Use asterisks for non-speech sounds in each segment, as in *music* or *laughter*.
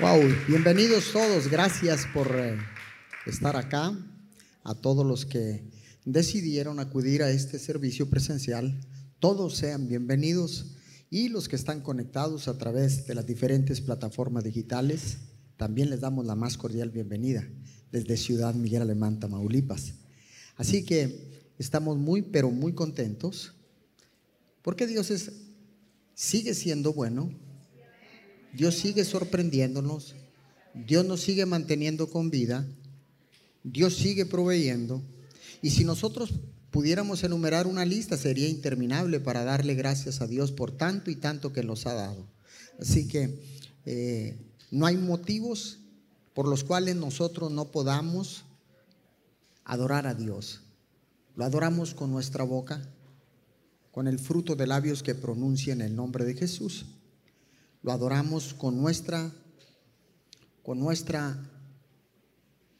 Wow, bienvenidos todos, gracias por eh, estar acá, a todos los que decidieron acudir a este servicio presencial, todos sean bienvenidos. Y los que están conectados a través de las diferentes plataformas digitales, también les damos la más cordial bienvenida desde Ciudad Miguel Alemán, Tamaulipas. Así que estamos muy, pero muy contentos porque Dios es, sigue siendo bueno, Dios sigue sorprendiéndonos, Dios nos sigue manteniendo con vida, Dios sigue proveyendo. Y si nosotros pudiéramos enumerar una lista, sería interminable para darle gracias a Dios por tanto y tanto que nos ha dado. Así que eh, no hay motivos por los cuales nosotros no podamos adorar a Dios. Lo adoramos con nuestra boca, con el fruto de labios que pronuncian el nombre de Jesús lo adoramos con nuestra con nuestra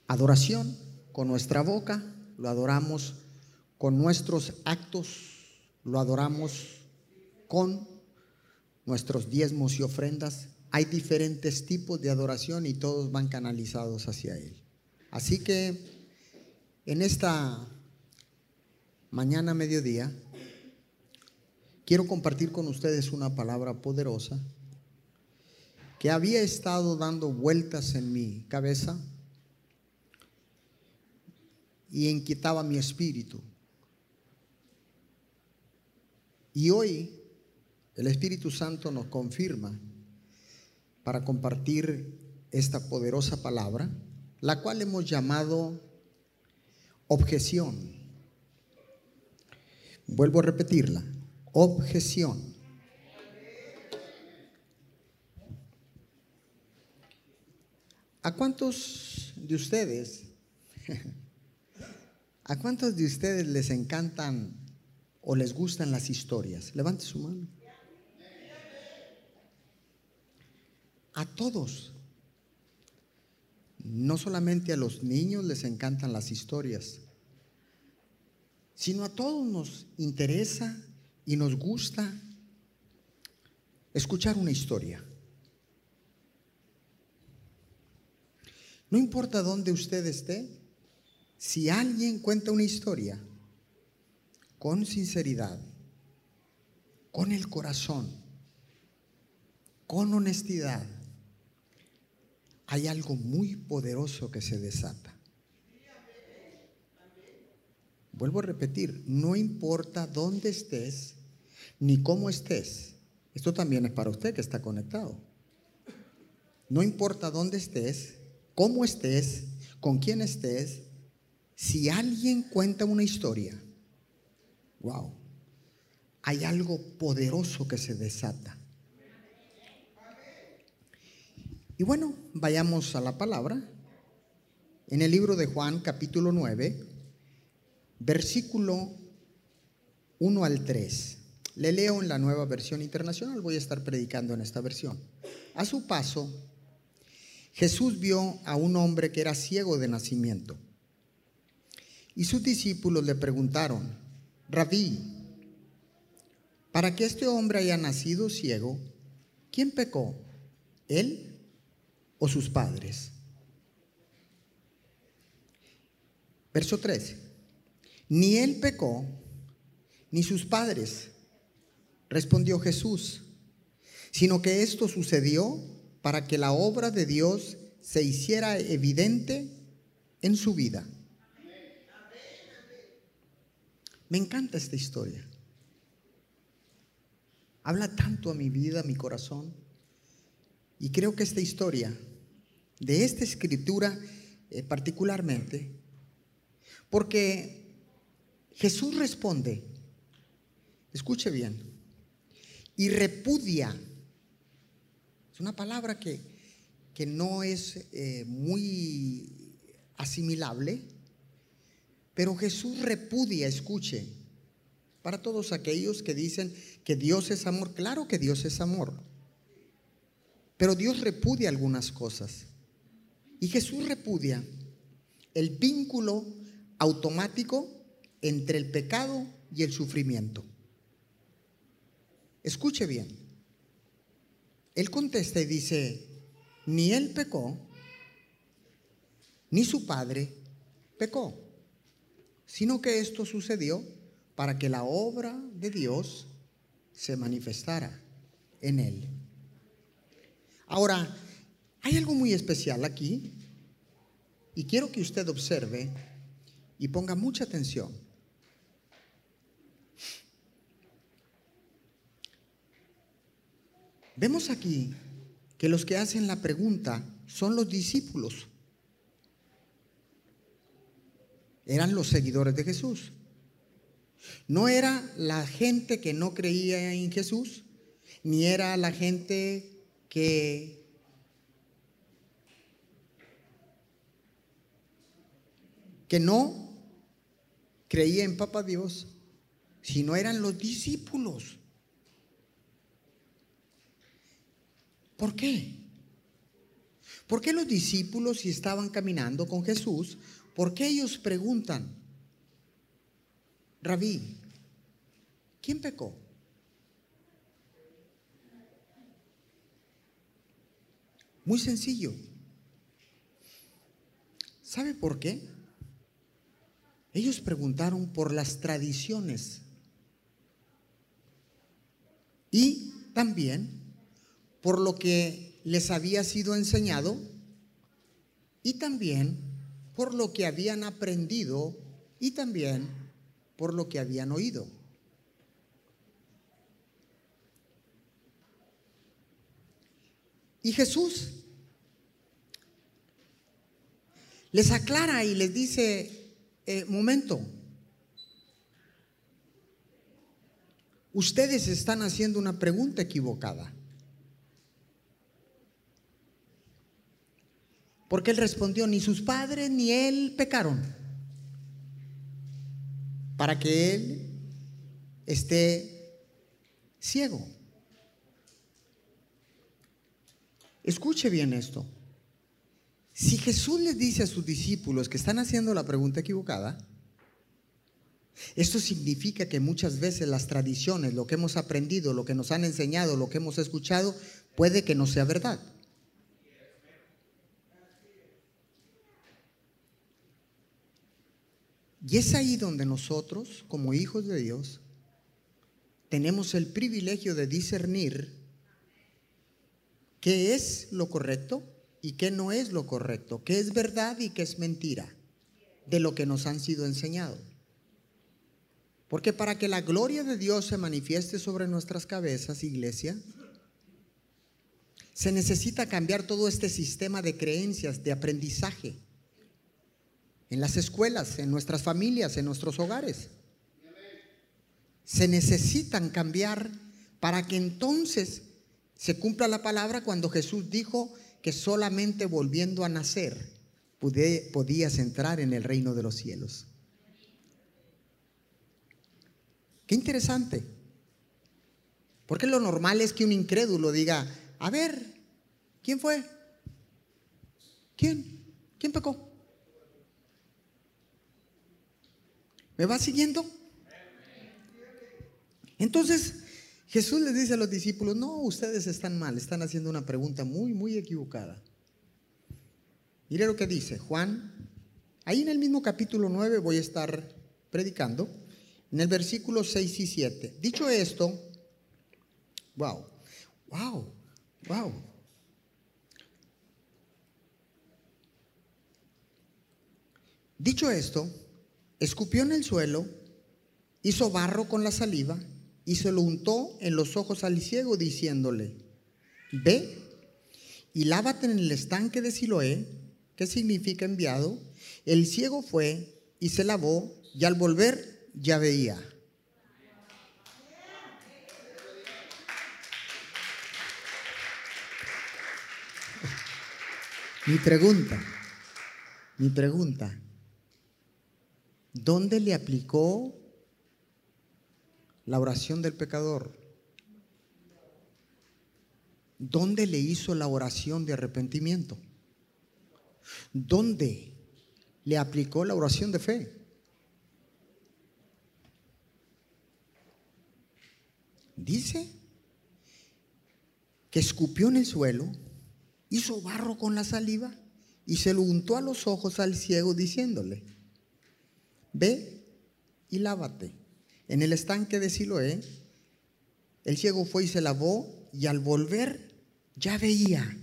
adoración, con nuestra boca, lo adoramos con nuestros actos, lo adoramos con nuestros diezmos y ofrendas. Hay diferentes tipos de adoración y todos van canalizados hacia Él. Así que en esta mañana mediodía quiero compartir con ustedes una palabra poderosa que había estado dando vueltas en mi cabeza y inquietaba mi espíritu. Y hoy el Espíritu Santo nos confirma para compartir esta poderosa palabra, la cual hemos llamado objeción. Vuelvo a repetirla, objeción. ¿A cuántos de ustedes, *laughs* a cuántos de ustedes les encantan o les gustan las historias? Levante su mano. A todos. No solamente a los niños les encantan las historias, sino a todos nos interesa y nos gusta escuchar una historia. No importa dónde usted esté, si alguien cuenta una historia con sinceridad, con el corazón, con honestidad, hay algo muy poderoso que se desata. Vuelvo a repetir, no importa dónde estés ni cómo estés. Esto también es para usted que está conectado. No importa dónde estés, cómo estés, con quién estés, si alguien cuenta una historia, wow, hay algo poderoso que se desata. Y bueno, vayamos a la palabra. En el libro de Juan, capítulo 9, versículo 1 al 3. Le leo en la nueva versión internacional, voy a estar predicando en esta versión. A su paso, Jesús vio a un hombre que era ciego de nacimiento. Y sus discípulos le preguntaron, Rabí, para que este hombre haya nacido ciego, ¿quién pecó? ¿Él o sus padres? Verso 13. Ni él pecó, ni sus padres, respondió Jesús, sino que esto sucedió para que la obra de Dios se hiciera evidente en su vida. Me encanta esta historia. Habla tanto a mi vida, a mi corazón. Y creo que esta historia, de esta escritura eh, particularmente, porque Jesús responde, escuche bien, y repudia una palabra que, que no es eh, muy asimilable, pero Jesús repudia, escuche, para todos aquellos que dicen que Dios es amor, claro que Dios es amor, pero Dios repudia algunas cosas. Y Jesús repudia el vínculo automático entre el pecado y el sufrimiento. Escuche bien. Él contesta y dice, ni él pecó, ni su padre pecó, sino que esto sucedió para que la obra de Dios se manifestara en él. Ahora, hay algo muy especial aquí y quiero que usted observe y ponga mucha atención. Vemos aquí que los que hacen la pregunta son los discípulos. Eran los seguidores de Jesús. No era la gente que no creía en Jesús, ni era la gente que que no creía en Papa Dios, sino eran los discípulos. ¿Por qué? ¿Por qué los discípulos, si estaban caminando con Jesús, por qué ellos preguntan, Rabí, ¿quién pecó? Muy sencillo. ¿Sabe por qué? Ellos preguntaron por las tradiciones y también por lo que les había sido enseñado y también por lo que habían aprendido y también por lo que habían oído. Y Jesús les aclara y les dice, eh, momento, ustedes están haciendo una pregunta equivocada. Porque él respondió, ni sus padres ni él pecaron para que él esté ciego. Escuche bien esto. Si Jesús les dice a sus discípulos que están haciendo la pregunta equivocada, esto significa que muchas veces las tradiciones, lo que hemos aprendido, lo que nos han enseñado, lo que hemos escuchado, puede que no sea verdad. Y es ahí donde nosotros, como hijos de Dios, tenemos el privilegio de discernir qué es lo correcto y qué no es lo correcto, qué es verdad y qué es mentira de lo que nos han sido enseñado. Porque para que la gloria de Dios se manifieste sobre nuestras cabezas, iglesia, se necesita cambiar todo este sistema de creencias, de aprendizaje en las escuelas, en nuestras familias, en nuestros hogares. Se necesitan cambiar para que entonces se cumpla la palabra cuando Jesús dijo que solamente volviendo a nacer podías entrar en el reino de los cielos. Qué interesante. Porque lo normal es que un incrédulo diga, a ver, ¿quién fue? ¿Quién? ¿Quién pecó? ¿Me va siguiendo? Entonces Jesús les dice a los discípulos, no, ustedes están mal, están haciendo una pregunta muy, muy equivocada. Mire lo que dice Juan, ahí en el mismo capítulo 9 voy a estar predicando, en el versículo 6 y 7. Dicho esto, wow, wow, wow. Dicho esto, escupió en el suelo, hizo barro con la saliva y se lo untó en los ojos al ciego diciéndole, ve y lávate en el estanque de Siloé, que significa enviado. El ciego fue y se lavó y al volver ya veía. Mi pregunta, mi pregunta, ¿Dónde le aplicó la oración del pecador? ¿Dónde le hizo la oración de arrepentimiento? ¿Dónde le aplicó la oración de fe? Dice que escupió en el suelo, hizo barro con la saliva y se lo untó a los ojos al ciego diciéndole, ve y lávate. En el estanque de Siloé, el ciego fue y se lavó y al volver ya veía.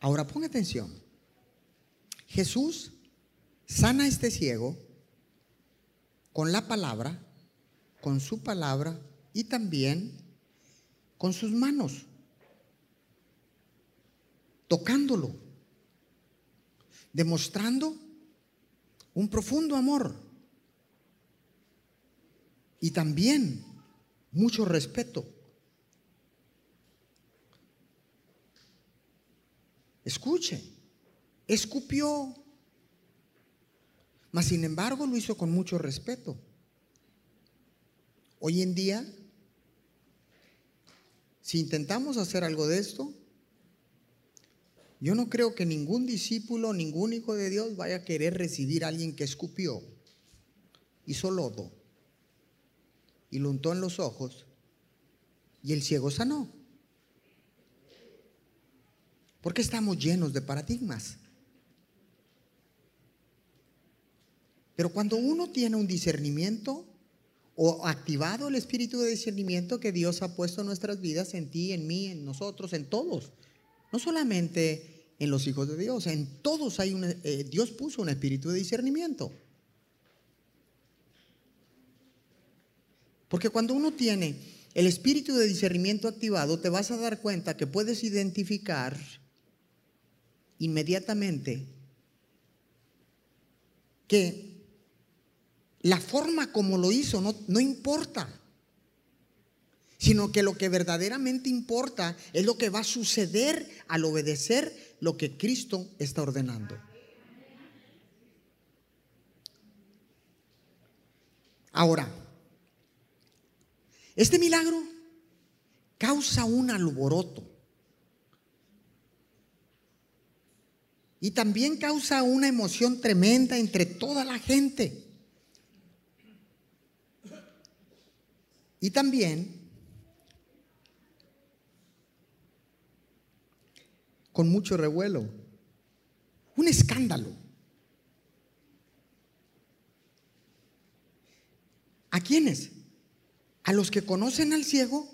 Ahora ponga atención. Jesús sana a este ciego con la palabra, con su palabra y también con sus manos tocándolo, demostrando un profundo amor y también mucho respeto. Escuche, escupió, mas sin embargo lo hizo con mucho respeto. Hoy en día, si intentamos hacer algo de esto, yo no creo que ningún discípulo, ningún hijo de Dios vaya a querer recibir a alguien que escupió, hizo lodo y lo untó en los ojos y el ciego sanó. Porque estamos llenos de paradigmas. Pero cuando uno tiene un discernimiento o activado el espíritu de discernimiento que Dios ha puesto en nuestras vidas, en ti, en mí, en nosotros, en todos, no solamente en los hijos de Dios, en todos hay un, eh, Dios puso un espíritu de discernimiento. Porque cuando uno tiene el espíritu de discernimiento activado, te vas a dar cuenta que puedes identificar inmediatamente que la forma como lo hizo no, no importa sino que lo que verdaderamente importa es lo que va a suceder al obedecer lo que Cristo está ordenando. Ahora, este milagro causa un alboroto y también causa una emoción tremenda entre toda la gente. Y también con mucho revuelo. Un escándalo. ¿A quiénes? A los que conocen al ciego,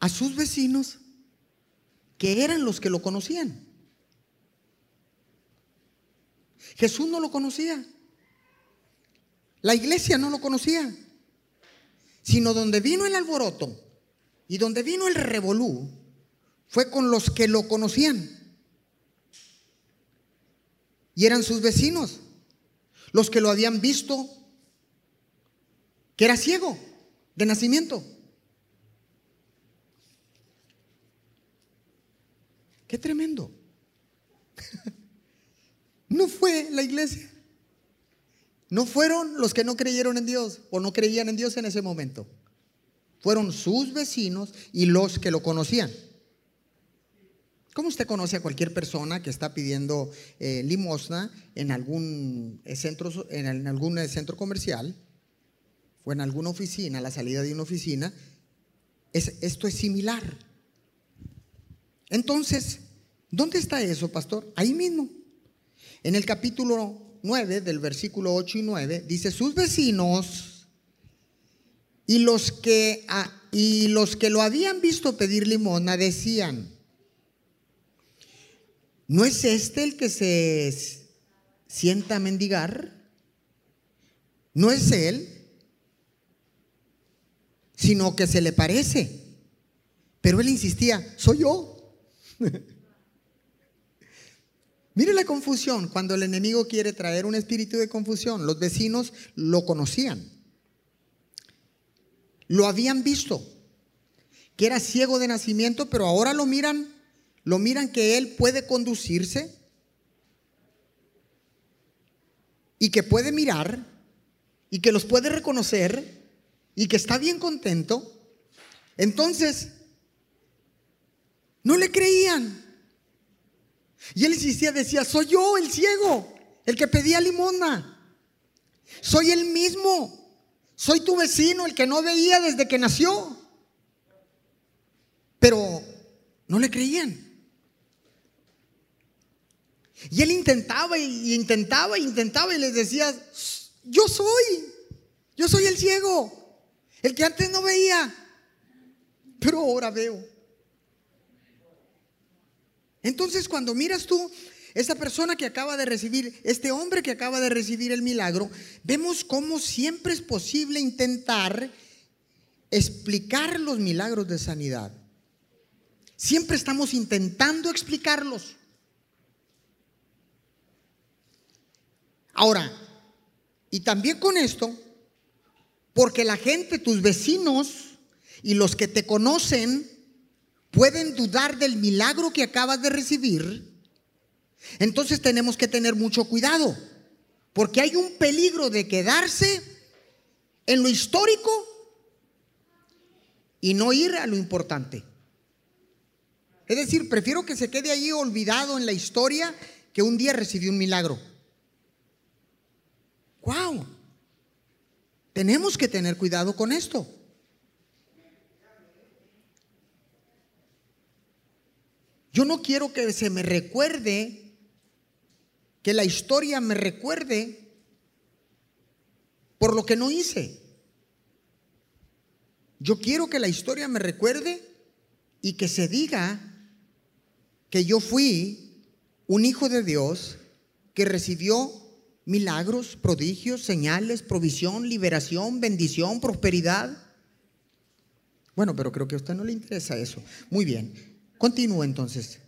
a sus vecinos, que eran los que lo conocían. Jesús no lo conocía. La iglesia no lo conocía. Sino donde vino el alboroto y donde vino el revolú fue con los que lo conocían. Y eran sus vecinos, los que lo habían visto, que era ciego de nacimiento. Qué tremendo. *laughs* No fue la iglesia. No fueron los que no creyeron en Dios o no creían en Dios en ese momento. Fueron sus vecinos y los que lo conocían. ¿Cómo usted conoce a cualquier persona que está pidiendo eh, limosna en algún, centro, en algún centro comercial o en alguna oficina, a la salida de una oficina? Es, esto es similar. Entonces, ¿dónde está eso, pastor? Ahí mismo. En el capítulo 9 del versículo 8 y 9 dice, sus vecinos y los que, y los que lo habían visto pedir limosna decían, ¿no es este el que se sienta a mendigar? ¿No es él? Sino que se le parece. Pero él insistía, soy yo. *laughs* Mire la confusión cuando el enemigo quiere traer un espíritu de confusión. Los vecinos lo conocían lo habían visto, que era ciego de nacimiento, pero ahora lo miran, lo miran que él puede conducirse y que puede mirar y que los puede reconocer y que está bien contento. Entonces, no le creían. Y él insistía, decía, soy yo el ciego, el que pedía limosna. Soy el mismo. Soy tu vecino, el que no veía desde que nació. Pero no le creían. Y él intentaba y intentaba y intentaba y les decía, yo soy, yo soy el ciego, el que antes no veía, pero ahora veo. Entonces cuando miras tú esta persona que acaba de recibir, este hombre que acaba de recibir el milagro, vemos cómo siempre es posible intentar explicar los milagros de sanidad. Siempre estamos intentando explicarlos. Ahora, y también con esto, porque la gente, tus vecinos y los que te conocen, pueden dudar del milagro que acabas de recibir entonces tenemos que tener mucho cuidado, porque hay un peligro de quedarse en lo histórico y no ir a lo importante. Es decir, prefiero que se quede allí olvidado en la historia que un día recibió un milagro. ¡Wow! Tenemos que tener cuidado con esto. Yo no quiero que se me recuerde que la historia me recuerde por lo que no hice. Yo quiero que la historia me recuerde y que se diga que yo fui un hijo de Dios que recibió milagros, prodigios, señales, provisión, liberación, bendición, prosperidad. Bueno, pero creo que a usted no le interesa eso. Muy bien. Continúo entonces.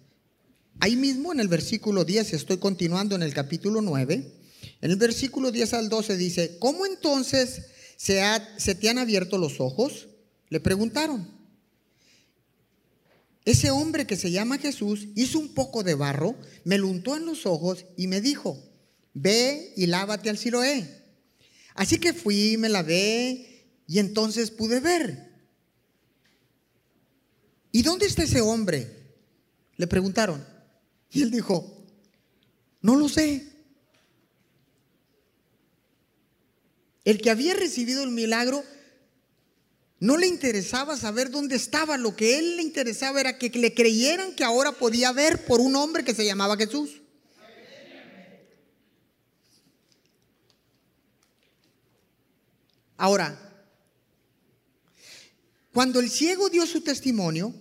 Ahí mismo en el versículo 10, estoy continuando en el capítulo 9, en el versículo 10 al 12 dice, ¿cómo entonces se, se te han abierto los ojos? Le preguntaron. Ese hombre que se llama Jesús hizo un poco de barro, me lo untó en los ojos y me dijo, ve y lávate al Siloé. Así que fui, me lavé y entonces pude ver. ¿Y dónde está ese hombre? Le preguntaron. Y él dijo, no lo sé. El que había recibido el milagro no le interesaba saber dónde estaba, lo que él le interesaba era que le creyeran que ahora podía ver por un hombre que se llamaba Jesús. Ahora, cuando el ciego dio su testimonio,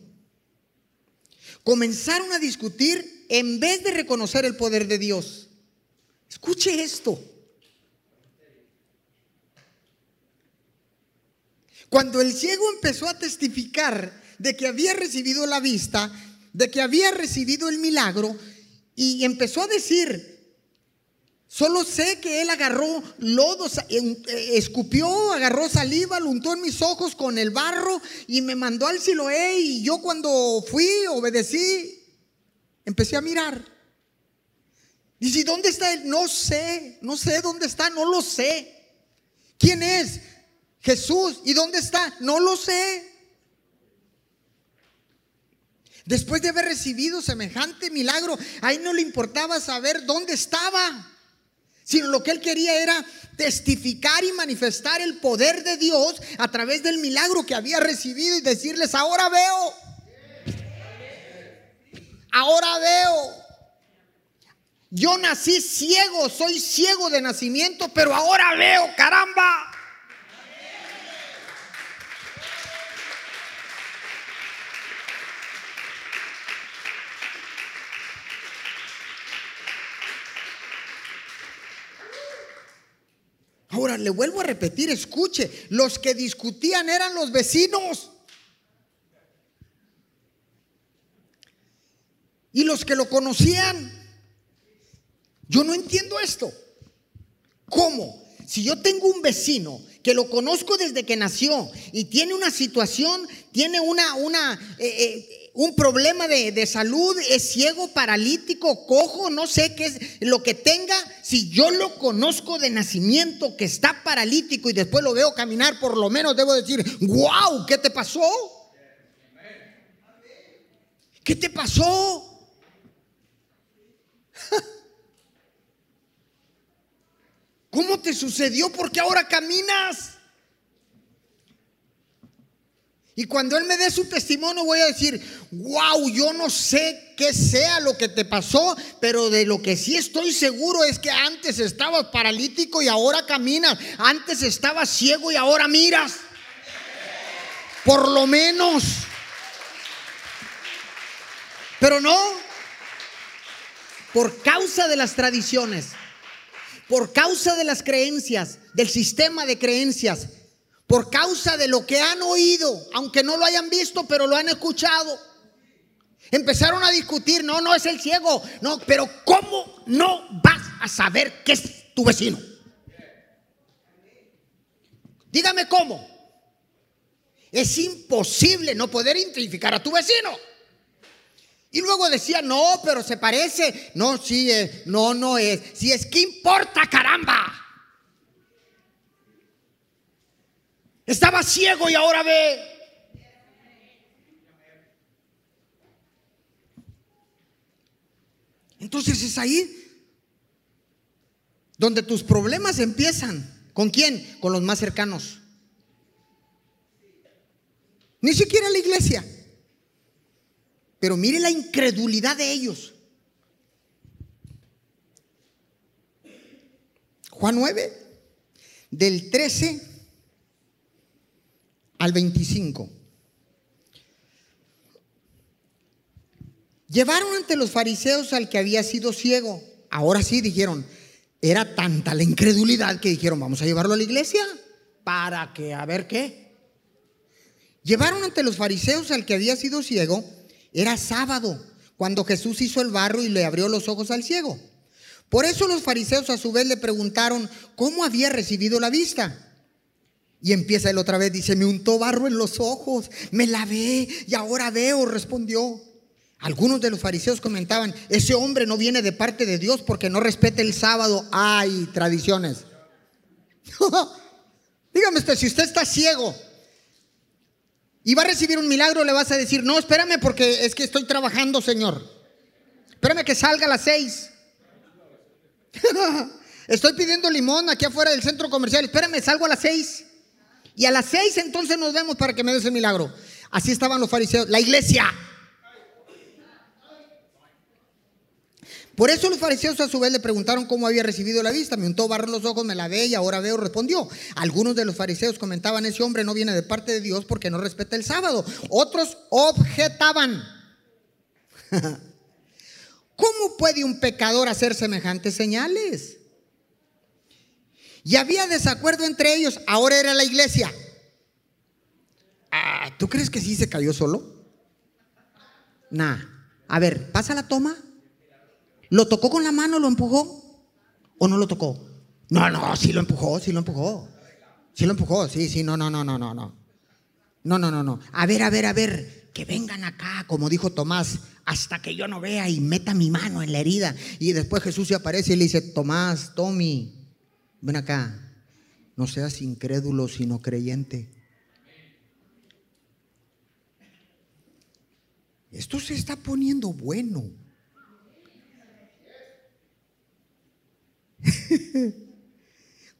comenzaron a discutir en vez de reconocer el poder de Dios. Escuche esto. Cuando el ciego empezó a testificar de que había recibido la vista, de que había recibido el milagro, y empezó a decir, solo sé que él agarró lodo, eh, escupió, agarró saliva, lo untó en mis ojos con el barro y me mandó al Siloé y yo cuando fui obedecí Empecé a mirar. Dice, ¿dónde está él? No sé, no sé dónde está, no lo sé. ¿Quién es? Jesús. ¿Y dónde está? No lo sé. Después de haber recibido semejante milagro, a él no le importaba saber dónde estaba, sino lo que él quería era testificar y manifestar el poder de Dios a través del milagro que había recibido y decirles, ahora veo ahora veo. Yo nací ciego, soy ciego de nacimiento, pero ahora veo, caramba. Ahora le vuelvo a repetir, escuche, los que discutían eran los vecinos. Y los que lo conocían. Yo no entiendo esto. ¿Cómo? Si yo tengo un vecino que lo conozco desde que nació y tiene una situación, tiene una, una, eh, eh, un problema de, de, salud, es ciego, paralítico, cojo, no sé qué es lo que tenga, si yo lo conozco de nacimiento que está paralítico y después lo veo caminar, por lo menos debo decir, wow, ¿qué te pasó? ¿Qué te pasó? ¿Cómo te sucedió? Porque ahora caminas. Y cuando Él me dé su testimonio voy a decir, wow, yo no sé qué sea lo que te pasó, pero de lo que sí estoy seguro es que antes estabas paralítico y ahora caminas, antes estabas ciego y ahora miras. Por lo menos. Pero no, por causa de las tradiciones, por causa de las creencias, del sistema de creencias, por causa de lo que han oído, aunque no lo hayan visto, pero lo han escuchado. Empezaron a discutir, no, no es el ciego, no, pero ¿cómo no vas a saber que es tu vecino? Dígame cómo. Es imposible no poder identificar a tu vecino. Y luego decía, no, pero se parece. No, sí, es, no, no es. Si es que importa, caramba. Estaba ciego y ahora ve. Entonces es ahí donde tus problemas empiezan. ¿Con quién? Con los más cercanos. Ni siquiera la iglesia. Pero mire la incredulidad de ellos. Juan 9, del 13 al 25. Llevaron ante los fariseos al que había sido ciego. Ahora sí dijeron, era tanta la incredulidad que dijeron, vamos a llevarlo a la iglesia para que, a ver qué. Llevaron ante los fariseos al que había sido ciego. Era sábado, cuando Jesús hizo el barro y le abrió los ojos al ciego. Por eso los fariseos a su vez le preguntaron cómo había recibido la vista. Y empieza él otra vez, dice, me untó barro en los ojos, me lavé y ahora veo, respondió. Algunos de los fariseos comentaban, ese hombre no viene de parte de Dios porque no respeta el sábado. Hay tradiciones. *laughs* Dígame usted, si usted está ciego y va a recibir un milagro, le vas a decir, no, espérame porque es que estoy trabajando, Señor. Espérame que salga a las seis. *laughs* estoy pidiendo limón aquí afuera del centro comercial. Espérame, salgo a las seis. Y a las seis entonces nos vemos para que me des el milagro. Así estaban los fariseos, la iglesia. Por eso los fariseos a su vez le preguntaron cómo había recibido la vista. Me untó barro los ojos, me la ve y ahora veo, respondió. Algunos de los fariseos comentaban, ese hombre no viene de parte de Dios porque no respeta el sábado. Otros objetaban. *laughs* ¿Cómo puede un pecador hacer semejantes señales? Y había desacuerdo entre ellos, ahora era la iglesia. Ah, ¿Tú crees que sí se cayó solo? Nah. A ver, pasa la toma. ¿Lo tocó con la mano, lo empujó? ¿O no lo tocó? No, no, sí lo empujó, sí lo empujó. Sí lo empujó, sí, sí, no, no, no, no, no, no. No, no, no, no. A ver, a ver, a ver, que vengan acá, como dijo Tomás, hasta que yo no vea y meta mi mano en la herida. Y después Jesús se aparece y le dice, Tomás, Tommy, Ven acá, no seas incrédulo sino creyente. Esto se está poniendo bueno. *laughs*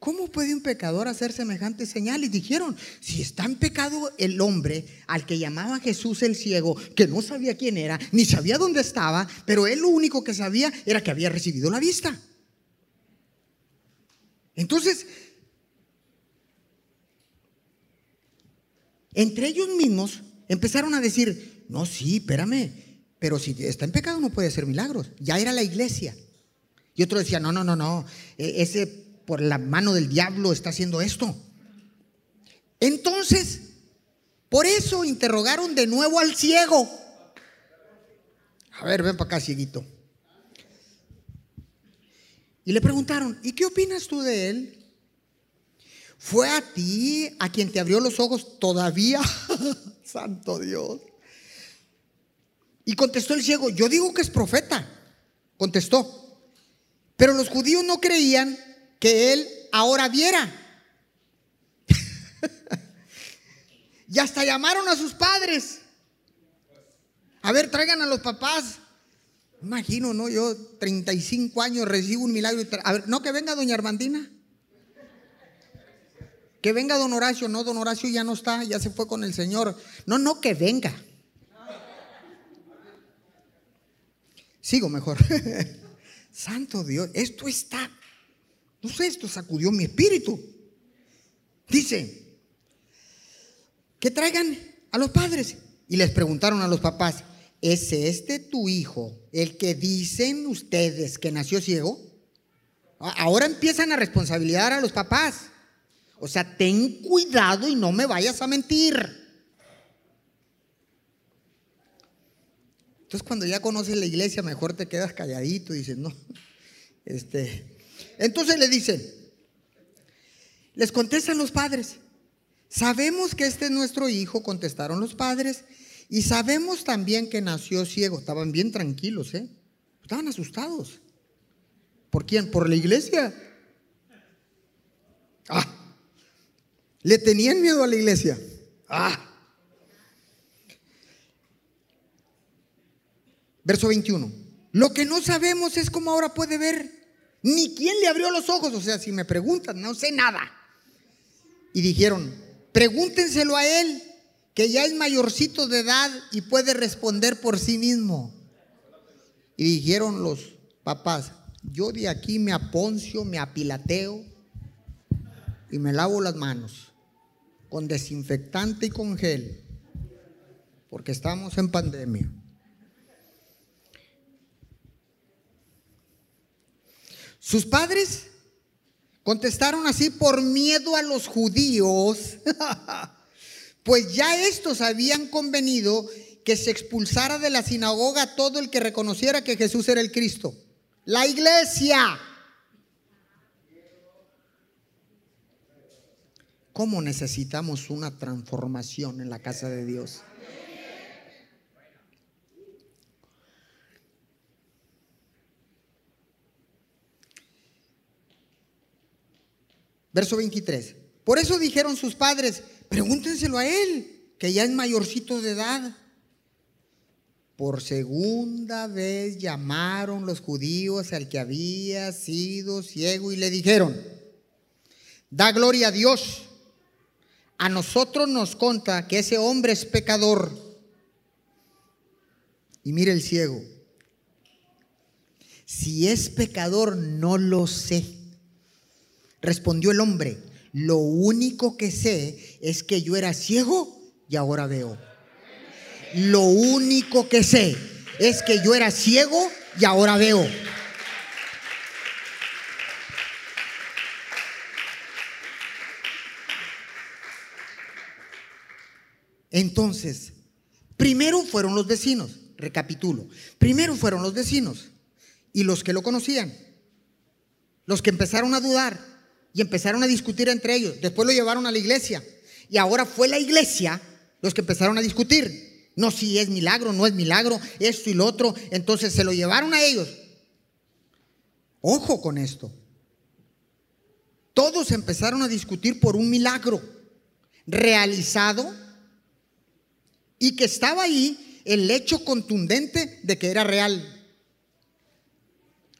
¿Cómo puede un pecador hacer semejante señal? Y dijeron, si está en pecado el hombre al que llamaba Jesús el ciego, que no sabía quién era, ni sabía dónde estaba, pero él lo único que sabía era que había recibido la vista. Entonces, entre ellos mismos empezaron a decir, no, sí, espérame, pero si está en pecado no puede hacer milagros. Ya era la iglesia. Y otro decía, no, no, no, no, e-, ese por la mano del diablo está haciendo esto. Entonces, por eso interrogaron de nuevo al ciego. A ver, ven para acá, cieguito. Y le preguntaron, ¿y qué opinas tú de él? ¿Fue a ti a quien te abrió los ojos todavía? *laughs* Santo Dios. Y contestó el ciego, yo digo que es profeta. Contestó. Pero los judíos no creían que él ahora viera. *laughs* y hasta llamaron a sus padres. A ver, traigan a los papás. Imagino, ¿no? Yo 35 años recibo un milagro. a ver, no que venga doña Armandina. Que venga don Horacio. No, don Horacio ya no está, ya se fue con el Señor. No, no, que venga. Sigo mejor. *laughs* Santo Dios, esto está, no sé, esto sacudió mi espíritu. Dice, que traigan a los padres. Y les preguntaron a los papás, ¿es este tu hijo, el que dicen ustedes que nació ciego? Ahora empiezan a responsabilizar a los papás. O sea, ten cuidado y no me vayas a mentir. Entonces cuando ya conoces la iglesia, mejor te quedas calladito y dices, no. Este, entonces le dicen, les contestan los padres, sabemos que este es nuestro hijo, contestaron los padres, y sabemos también que nació ciego. Estaban bien tranquilos, ¿eh? Estaban asustados. ¿Por quién? Por la iglesia. Ah, le tenían miedo a la iglesia. Ah. Verso 21. Lo que no sabemos es cómo ahora puede ver, ni quién le abrió los ojos. O sea, si me preguntan, no sé nada. Y dijeron, pregúntenselo a él, que ya es mayorcito de edad y puede responder por sí mismo. Y dijeron los papás, yo de aquí me aponcio, me apilateo y me lavo las manos con desinfectante y con gel, porque estamos en pandemia. Sus padres contestaron así por miedo a los judíos, *laughs* pues ya estos habían convenido que se expulsara de la sinagoga todo el que reconociera que Jesús era el Cristo. La iglesia. ¿Cómo necesitamos una transformación en la casa de Dios? Verso 23. Por eso dijeron sus padres, pregúntenselo a él, que ya es mayorcito de edad. Por segunda vez llamaron los judíos al que había sido ciego y le dijeron, da gloria a Dios a nosotros nos conta que ese hombre es pecador. Y mire el ciego. Si es pecador, no lo sé. Respondió el hombre, lo único que sé es que yo era ciego y ahora veo. Lo único que sé es que yo era ciego y ahora veo. Entonces, primero fueron los vecinos, recapitulo, primero fueron los vecinos y los que lo conocían, los que empezaron a dudar y empezaron a discutir entre ellos, después lo llevaron a la iglesia y ahora fue la iglesia los que empezaron a discutir, no si es milagro, no es milagro, esto y lo otro, entonces se lo llevaron a ellos. Ojo con esto. Todos empezaron a discutir por un milagro realizado y que estaba ahí el hecho contundente de que era real.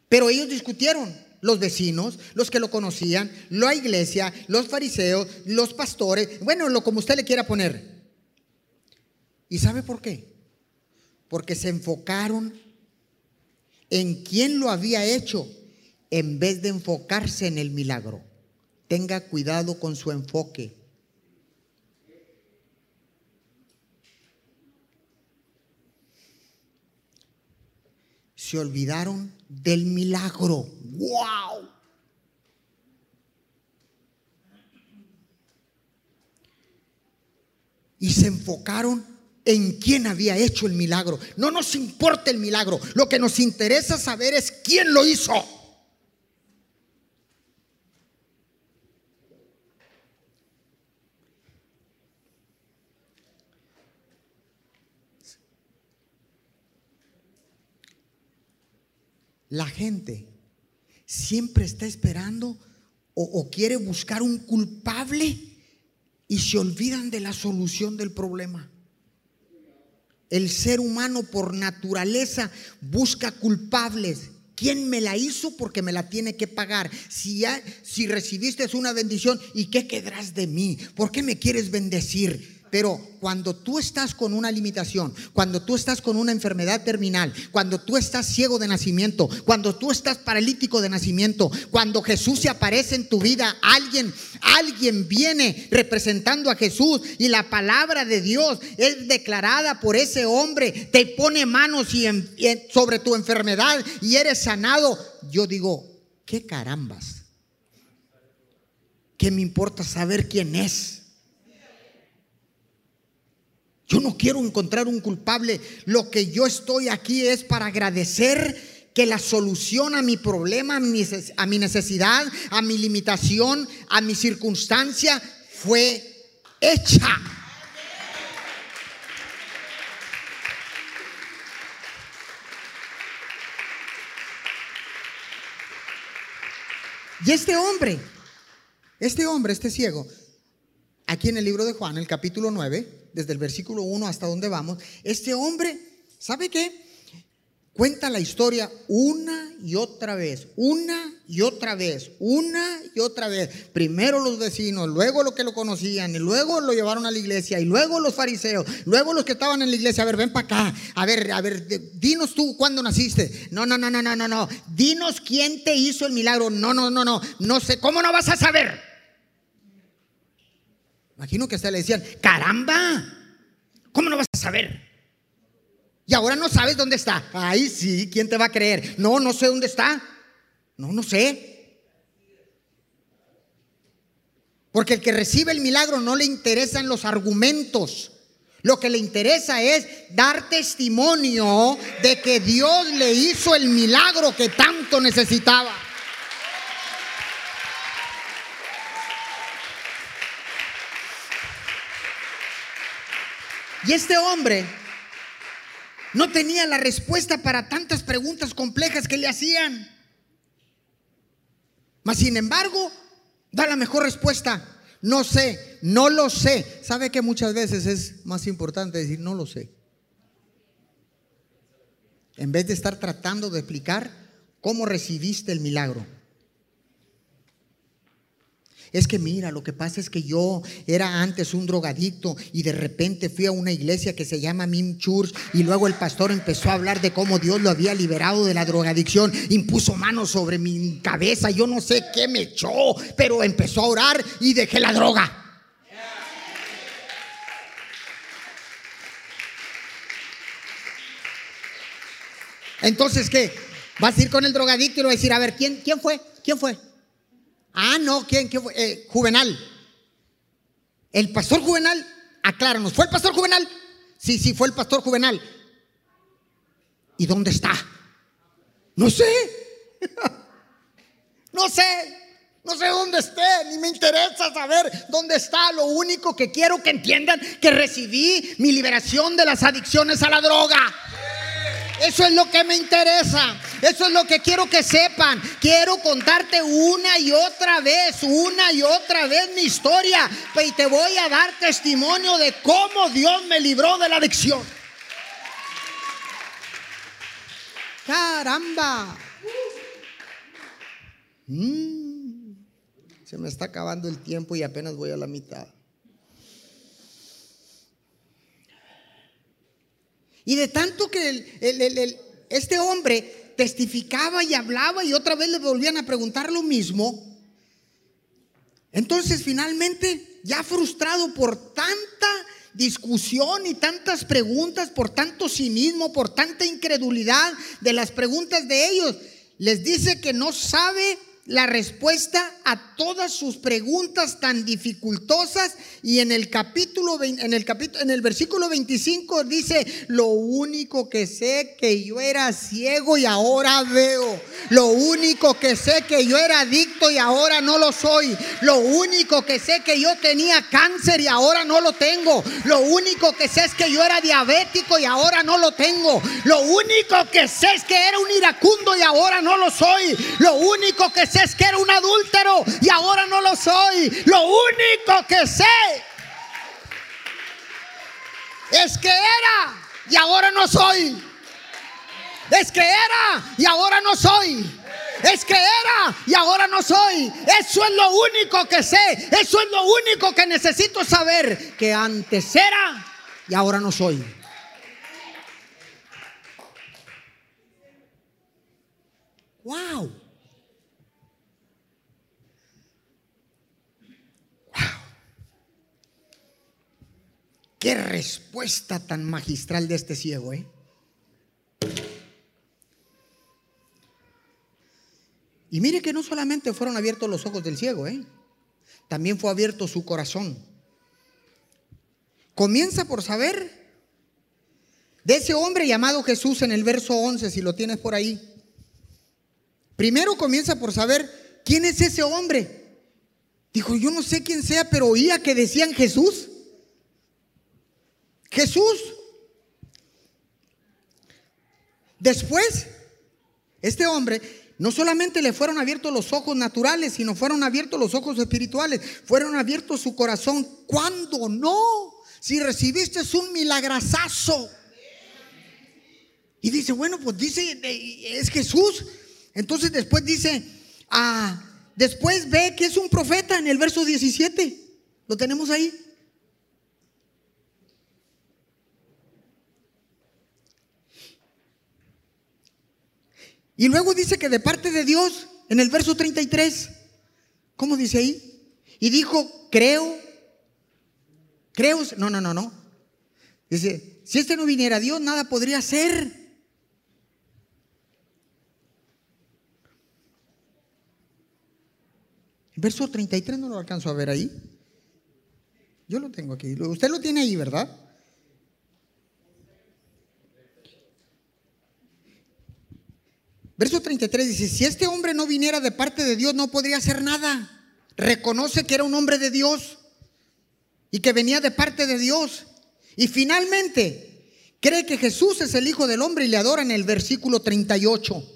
Pero ellos discutieron, los vecinos, los que lo conocían, la iglesia, los fariseos, los pastores, bueno, lo como usted le quiera poner. ¿Y sabe por qué? Porque se enfocaron en quién lo había hecho en vez de enfocarse en el milagro. Tenga cuidado con su enfoque. Se olvidaron del milagro. ¡Wow! Y se enfocaron en quién había hecho el milagro. No nos importa el milagro. Lo que nos interesa saber es quién lo hizo. La gente siempre está esperando o, quiere buscar un culpable y se olvidan de la solución del problema. El ser humano por naturaleza busca culpables ¿Quién me la hizo? Porque me la tiene que pagar. Si, ya, si recibiste una bendición, ¿y qué quedarás de mí? ¿Por qué me quieres bendecir? Pero cuando tú estás con una limitación, cuando tú estás con una enfermedad terminal, cuando tú estás ciego de nacimiento, cuando tú estás paralítico de nacimiento, cuando Jesús se aparece en tu vida, alguien, alguien viene representando a Jesús y la palabra de Dios es declarada por ese hombre, te pone manos y sobre tu enfermedad y eres sanado. Yo digo, qué carambas. ¿Qué me importa saber quién es? Yo no quiero encontrar un culpable. Lo que yo estoy aquí es para agradecer que la solución a mi problema, a mi necesidad, a mi limitación, a mi circunstancia fue hecha. Y este hombre, este hombre, este ciego, aquí en el libro de Juan, el capítulo 9, desde el versículo 1 hasta donde vamos, este hombre, ¿sabe qué? Cuenta la historia una y otra vez, una y otra vez, una y otra vez. Primero los vecinos, luego los que lo conocían, y luego lo llevaron a la iglesia, y luego los fariseos, luego los que estaban en la iglesia. A ver, ven para acá. A ver, a ver, dinos tú cuándo naciste. No, no, no, no, no, no, no. Dinos quién te hizo el milagro. No, no, no, no. No sé, ¿cómo no vas a saber? Imagino que hasta le decían, caramba, ¿cómo no vas a saber? Y ahora no sabes dónde está. Ay, sí, ¿quién te va a creer? No, no sé dónde está. No, no sé. Porque el que recibe el milagro no le interesan los argumentos. Lo que le interesa es dar testimonio de que Dios le hizo el milagro que tanto necesitaba. Y este hombre no tenía la respuesta para tantas preguntas complejas que le hacían. Mas sin embargo, da la mejor respuesta. No sé, no lo sé. ¿Sabe que muchas veces es más importante decir no lo sé? En vez de estar tratando de explicar cómo recibiste el milagro. Es que mira, lo que pasa es que yo era antes un drogadicto y de repente fui a una iglesia que se llama Mim Church y luego el pastor empezó a hablar de cómo Dios lo había liberado de la drogadicción, impuso manos sobre mi cabeza, yo no sé qué me echó, pero empezó a orar y dejé la droga. Entonces, ¿qué? Vas a ir con el drogadicto y le vas a decir, a ver, ¿quién, quién fue? ¿Quién fue? Ah, no, ¿quién? ¿Quién fue? Eh, Juvenal. El pastor Juvenal, acláranos, ¿fue el pastor Juvenal? Sí, sí, fue el pastor Juvenal. ¿Y dónde está? No sé. *laughs* no sé. No sé dónde esté, ni me interesa saber dónde está. Lo único que quiero que entiendan que recibí mi liberación de las adicciones a la droga. Eso es lo que me interesa. Eso es lo que quiero que sepan. Quiero contarte una y otra vez, una y otra vez mi historia. Y te voy a dar testimonio de cómo Dios me libró de la adicción. Caramba. Mm. se me está acabando el tiempo y apenas voy a la mitad. Y de tanto que este hombre testificaba y hablaba y otra vez le volvían a preguntar lo mismo, entonces finalmente, ya frustrado por tanta discusión y tantas preguntas, por tanto cinismo, por tanta incredulidad de las preguntas de ellos, les dice que no sabe la respuesta a todas sus preguntas tan dificultosas y en el capítulo en el capítulo en el versículo 25 dice, "Lo único que sé que yo era ciego y ahora veo. Lo único que sé que yo era adicto y ahora no lo soy. Lo único que sé que yo tenía cáncer y ahora no lo tengo. Lo único que sé es que yo era diabético y ahora no lo tengo. Lo único que sé es que era un iracundo y ahora no lo soy. Lo único que es que era un adúltero y ahora no lo soy. Lo único que sé es que era y ahora no soy. Es que era y ahora no soy. Es que era y ahora no soy. Eso es lo único que sé. Eso es lo único que necesito saber. Que antes era y ahora no soy. Wow. Qué respuesta tan magistral de este ciego, ¿eh? Y mire que no solamente fueron abiertos los ojos del ciego, ¿eh? También fue abierto su corazón. Comienza por saber de ese hombre llamado Jesús en el verso 11, si lo tienes por ahí. Primero comienza por saber quién es ese hombre. Dijo, yo no sé quién sea, pero oía que decían Jesús. Jesús. Después, este hombre no solamente le fueron abiertos los ojos naturales, sino fueron abiertos los ojos espirituales, fueron abiertos su corazón. ¿Cuándo no? Si recibiste un milagrazazo. Y dice, bueno, pues dice, es Jesús. Entonces después dice, ah, después ve que es un profeta en el verso 17. Lo tenemos ahí. Y luego dice que de parte de Dios, en el verso 33, ¿cómo dice ahí? Y dijo, creo, creo, no, no, no, no. Dice, si este no viniera a Dios, nada podría ser. Verso 33 no lo alcanzo a ver ahí. Yo lo tengo aquí. Usted lo tiene ahí, ¿verdad? Verso 33 dice, si este hombre no viniera de parte de Dios, no podría hacer nada. Reconoce que era un hombre de Dios y que venía de parte de Dios. Y finalmente, cree que Jesús es el Hijo del Hombre y le adora en el versículo 38.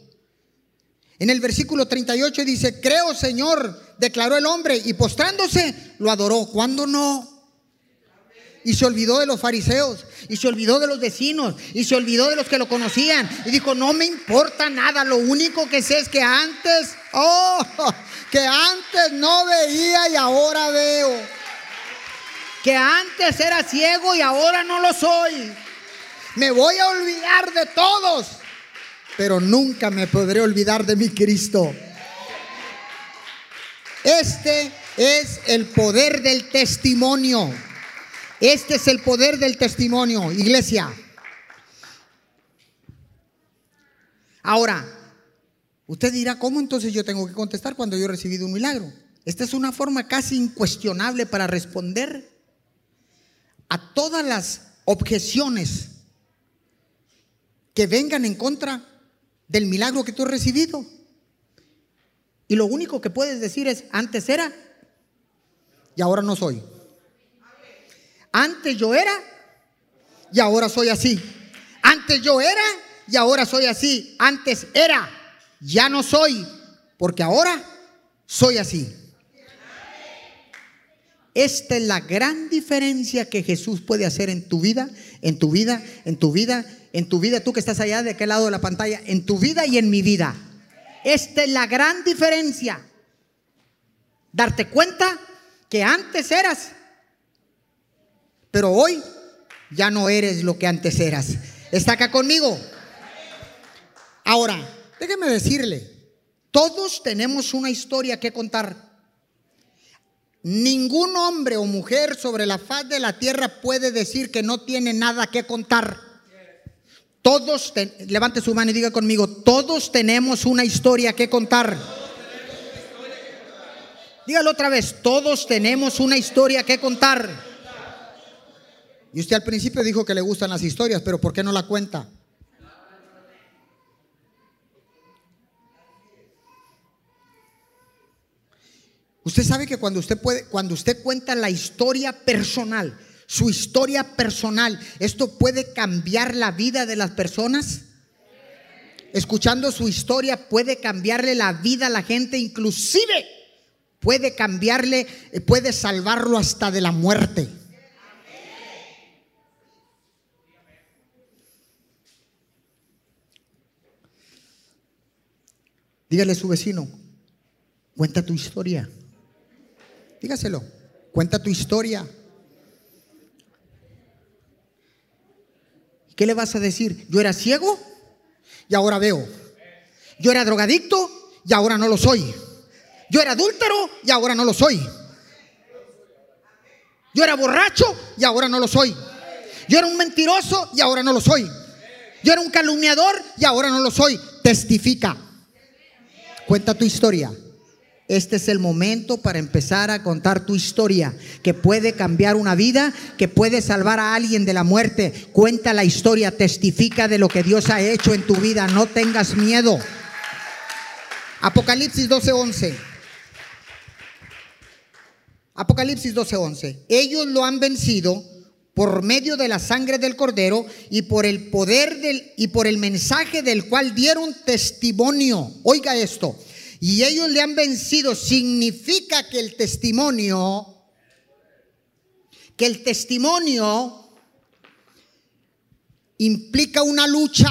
En el versículo 38 dice, creo Señor, declaró el hombre y postrándose lo adoró. ¿Cuándo no? Y se olvidó de los fariseos, y se olvidó de los vecinos, y se olvidó de los que lo conocían. Y dijo, no me importa nada, lo único que sé es que antes, oh, *laughs* que antes no veía y ahora veo. Que antes era ciego y ahora no lo soy. Me voy a olvidar de todos pero nunca me podré olvidar de mi Cristo. Este es el poder del testimonio. Este es el poder del testimonio, iglesia. Ahora, usted dirá, ¿cómo entonces yo tengo que contestar cuando yo he recibido un milagro? Esta es una forma casi incuestionable para responder a todas las objeciones que vengan en contra del milagro que tú has recibido. Y lo único que puedes decir es, antes era y ahora no soy. Antes yo era y ahora soy así. Antes yo era y ahora soy así. Antes era, ya no soy, porque ahora soy así. Esta es la gran diferencia que Jesús puede hacer en tu vida, en tu vida, en tu vida en tu vida, tú que estás allá de aquel lado de la pantalla, en tu vida y en mi vida. Esta es la gran diferencia. Darte cuenta que antes eras, pero hoy ya no eres lo que antes eras. ¿Está acá conmigo? Ahora, déjeme decirle, todos tenemos una historia que contar. Ningún hombre o mujer sobre la faz de la tierra puede decir que no tiene nada que contar. Todos, levante su mano y diga conmigo, todos tenemos una historia que contar. Dígalo otra vez, todos tenemos una historia que contar. Y usted al principio dijo que le gustan las historias, pero ¿por qué no la cuenta? Usted sabe que cuando usted puede, cuando usted cuenta la historia personal, su historia personal, ¿esto puede cambiar la vida de las personas? Escuchando su historia puede cambiarle la vida a la gente, inclusive puede cambiarle, puede salvarlo hasta de la muerte. Dígale a su vecino, cuenta tu historia. Dígaselo, cuenta tu historia. ¿Qué le vas a decir? Yo era ciego y ahora veo. Yo era drogadicto y ahora no lo soy. Yo era adúltero y ahora no lo soy. Yo era borracho y ahora no lo soy. Yo era un mentiroso y ahora no lo soy. Yo era un calumniador y ahora no lo soy. Testifica. Cuenta tu historia. Este es el momento para empezar a contar tu historia, que puede cambiar una vida, que puede salvar a alguien de la muerte. Cuenta la historia, testifica de lo que Dios ha hecho en tu vida, no tengas miedo. Apocalipsis 12:11. Apocalipsis 12:11. Ellos lo han vencido por medio de la sangre del cordero y por el poder del y por el mensaje del cual dieron testimonio. Oiga esto y ellos le han vencido, significa que el testimonio, que el testimonio implica una lucha.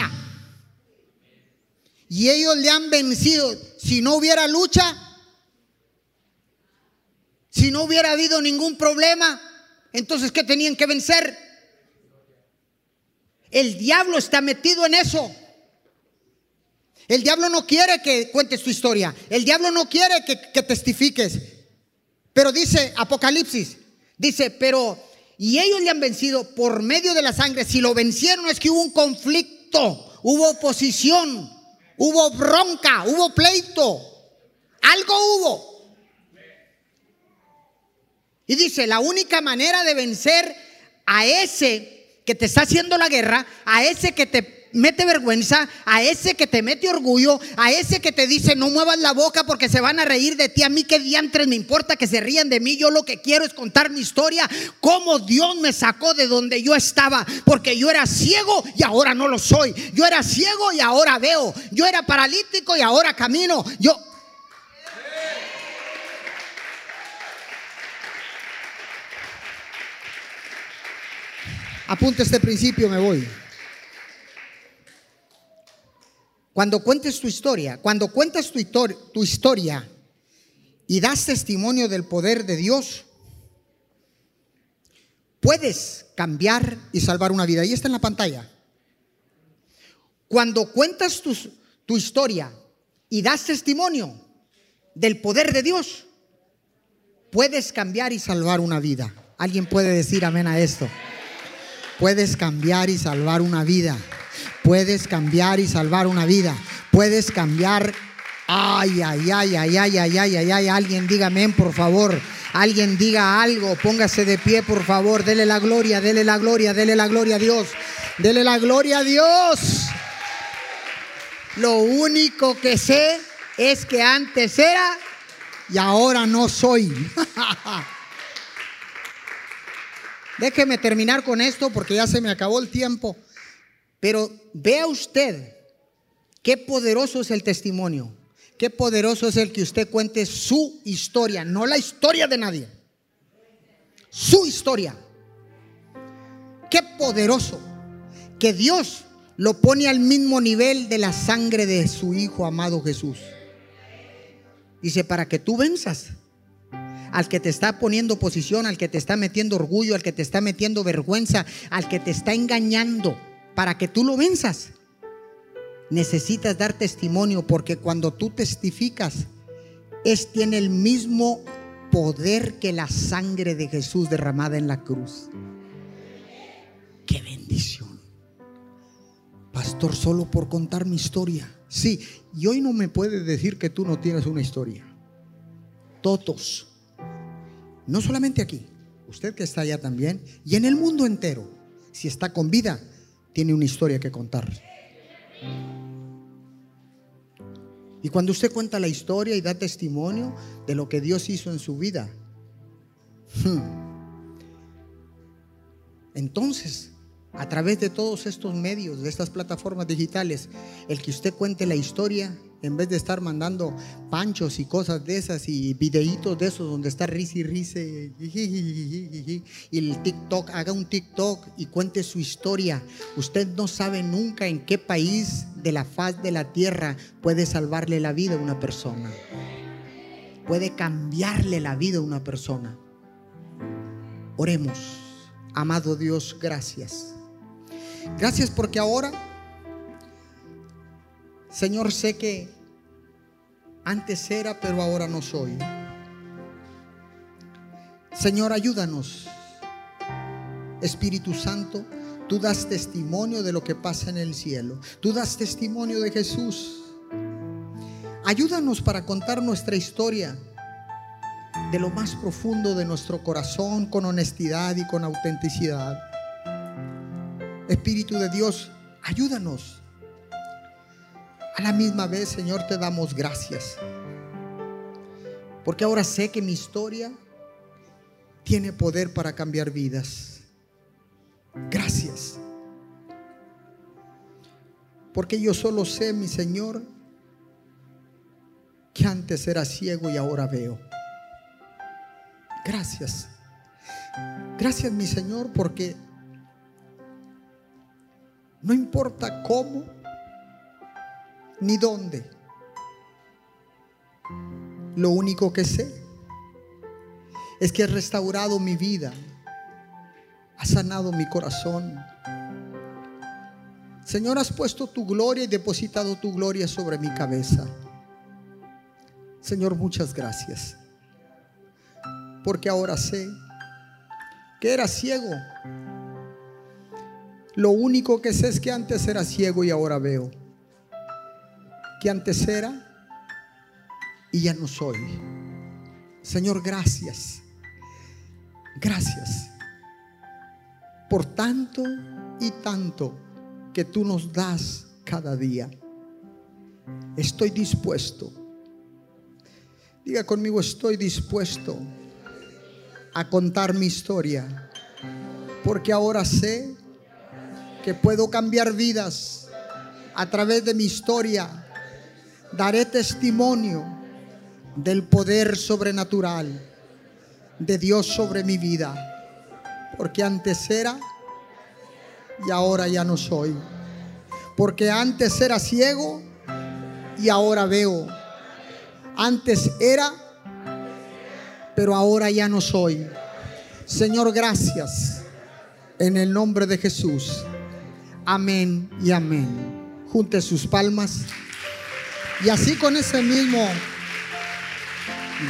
Y ellos le han vencido. Si no hubiera lucha, si no hubiera habido ningún problema, entonces ¿qué tenían que vencer? El diablo está metido en eso. El diablo no quiere que cuentes tu historia. El diablo no quiere que, testifiques. Pero dice Apocalipsis, dice, pero, y ellos le han vencido por medio de la sangre. Si lo vencieron es que hubo un conflicto, hubo oposición, hubo bronca, hubo pleito. Algo hubo. Y dice, la única manera de vencer a ese que te está haciendo la guerra, a ese que te mete vergüenza, a ese que te mete orgullo, a ese que te dice no muevas la boca porque se van a reír de ti. A mí que diantres me importa que se rían de mí. Yo lo que quiero es contar mi historia, cómo Dios me sacó de donde yo estaba, porque yo era ciego y ahora no lo soy. Yo era ciego y ahora veo. Yo era paralítico y ahora camino. Yo Apunta este principio, me voy. Cuando cuentes tu historia, cuando cuentas tu, tu historia y das testimonio del poder de Dios, puedes cambiar y salvar una vida. Ahí está en la pantalla. Cuando cuentas tu, tu historia y das testimonio del poder de Dios, puedes cambiar y salvar una vida. ¿Alguien puede decir amén a esto? Puedes cambiar y salvar una vida. Puedes cambiar y salvar una vida. Puedes cambiar. Ay, ay, ay, ay, ay, ay, ay, ay, ay. Alguien diga amén, por favor. Alguien diga algo. Póngase de pie, por favor. Dele la gloria, dele la gloria, dele la gloria a Dios. Dele la gloria a Dios. Lo único que sé es que antes era y ahora no soy. *laughs* Déjeme terminar con esto porque ya se me acabó el tiempo. Pero vea usted qué poderoso es el testimonio. Qué poderoso es el que usted cuente su historia, no la historia de nadie. Su historia. Qué poderoso que Dios lo pone al mismo nivel de la sangre de su Hijo amado Jesús. Dice, para que tú venzas al que te está poniendo posición, al que te está metiendo orgullo, al que te está metiendo vergüenza, al que te está engañando para que tú lo venzas, necesitas dar testimonio porque cuando tú testificas, es tiene el mismo poder que la sangre de Jesús derramada en la cruz. Qué bendición. Pastor, solo por contar mi historia. Sí, y hoy no me puedes decir que tú no tienes una historia. Todos. No solamente aquí, usted que está allá también, y en el mundo entero, si está con vida, tiene una historia que contar. Y cuando usted cuenta la historia y da testimonio de lo que Dios hizo en su vida, hmm, entonces, a través de todos estos medios, de estas plataformas digitales, el que usted cuente la historia en vez de estar mandando panchos y cosas de esas y videitos de esos donde está risa y risa y el TikTok, haga un TikTok y cuente su historia. Usted no sabe nunca en qué país de la faz de la tierra puede salvarle la vida a una persona. Puede cambiarle la vida a una persona. Oremos. Amado Dios, gracias. Gracias porque ahora, Señor, sé que antes era, pero ahora no soy. Señor, ayúdanos. Espíritu Santo, tú das testimonio de lo que pasa en el cielo. Tú das testimonio de Jesús. Ayúdanos para contar nuestra historia de lo más profundo de nuestro corazón con honestidad y con autenticidad. Espíritu de Dios, ayúdanos a la misma vez, Señor, te damos gracias. Porque ahora sé que mi historia tiene poder para cambiar vidas. Gracias. Porque yo solo sé, mi Señor, que antes era ciego y ahora veo. Gracias. Gracias, mi Señor, porque no importa cómo ni dónde. Lo único que sé es que has restaurado mi vida, has sanado mi corazón. Señor, has puesto tu gloria y depositado tu gloria sobre mi cabeza. Señor, muchas gracias. Porque ahora sé que era ciego. Lo único que sé es que antes era ciego y ahora veo que antes era y ya no soy. Señor, gracias. Gracias por tanto y tanto que tú nos das cada día. Estoy dispuesto. Diga conmigo, estoy dispuesto a contar mi historia. Porque ahora sé que puedo cambiar vidas a través de mi historia daré testimonio del poder sobrenatural de Dios sobre mi vida. Porque antes era y ahora ya no soy. Porque antes era ciego y ahora veo. Antes era, pero ahora ya no soy. Señor, gracias. En el nombre de Jesús. Amén y amén. Junte sus palmas. Y así con ese mismo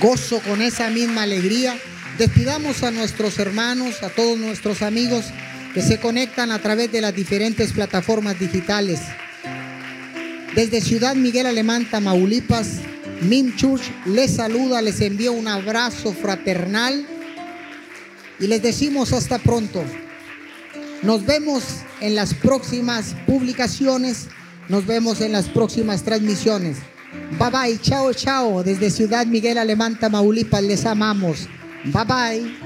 gozo, con esa misma alegría, despidamos a nuestros hermanos, a todos nuestros amigos que se conectan a través de las diferentes plataformas digitales. Desde Ciudad Miguel Alemán, Tamaulipas, Min Church les saluda, les envía un abrazo fraternal y les decimos hasta pronto. Nos vemos en las próximas publicaciones nos vemos en las próximas transmisiones. Bye bye, chao, chao. Desde Ciudad Miguel Alemán, Tamaulipas, les amamos. Bye bye.